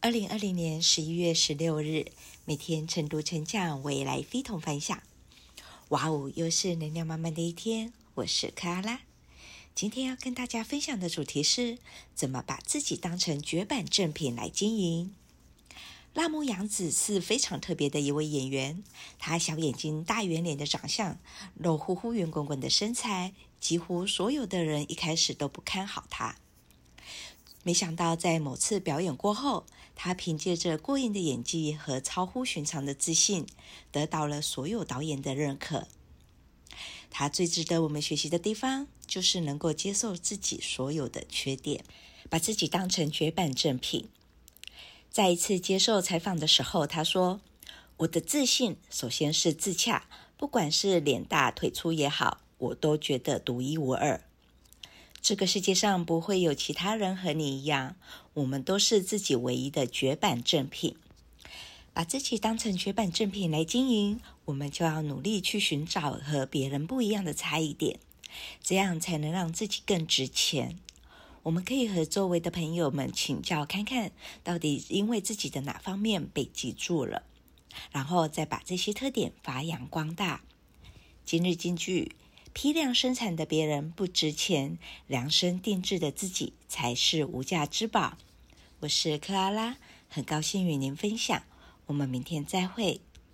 二零二零年十一月十六日，每天晨读晨讲，未来非同凡响。哇哦，又是能量满满的一天。我是克拉拉，今天要跟大家分享的主题是：怎么把自己当成绝版正品来经营。辣目洋子是非常特别的一位演员，她小眼睛、大圆脸的长相，肉乎乎、圆滚滚的身材，几乎所有的人一开始都不看好她。没想到，在某次表演过后，他凭借着过硬的演技和超乎寻常的自信，得到了所有导演的认可。他最值得我们学习的地方，就是能够接受自己所有的缺点，把自己当成绝版正品。在一次接受采访的时候，他说：“我的自信首先是自洽，不管是脸大腿粗也好，我都觉得独一无二。”这个世界上不会有其他人和你一样，我们都是自己唯一的绝版正品。把自己当成绝版正品来经营，我们就要努力去寻找和别人不一样的差异点，这样才能让自己更值钱。我们可以和周围的朋友们请教看看，到底因为自己的哪方面被记住了，然后再把这些特点发扬光大。今日金句。批量生产的别人不值钱，量身定制的自己才是无价之宝。我是克拉拉，很高兴与您分享。我们明天再会。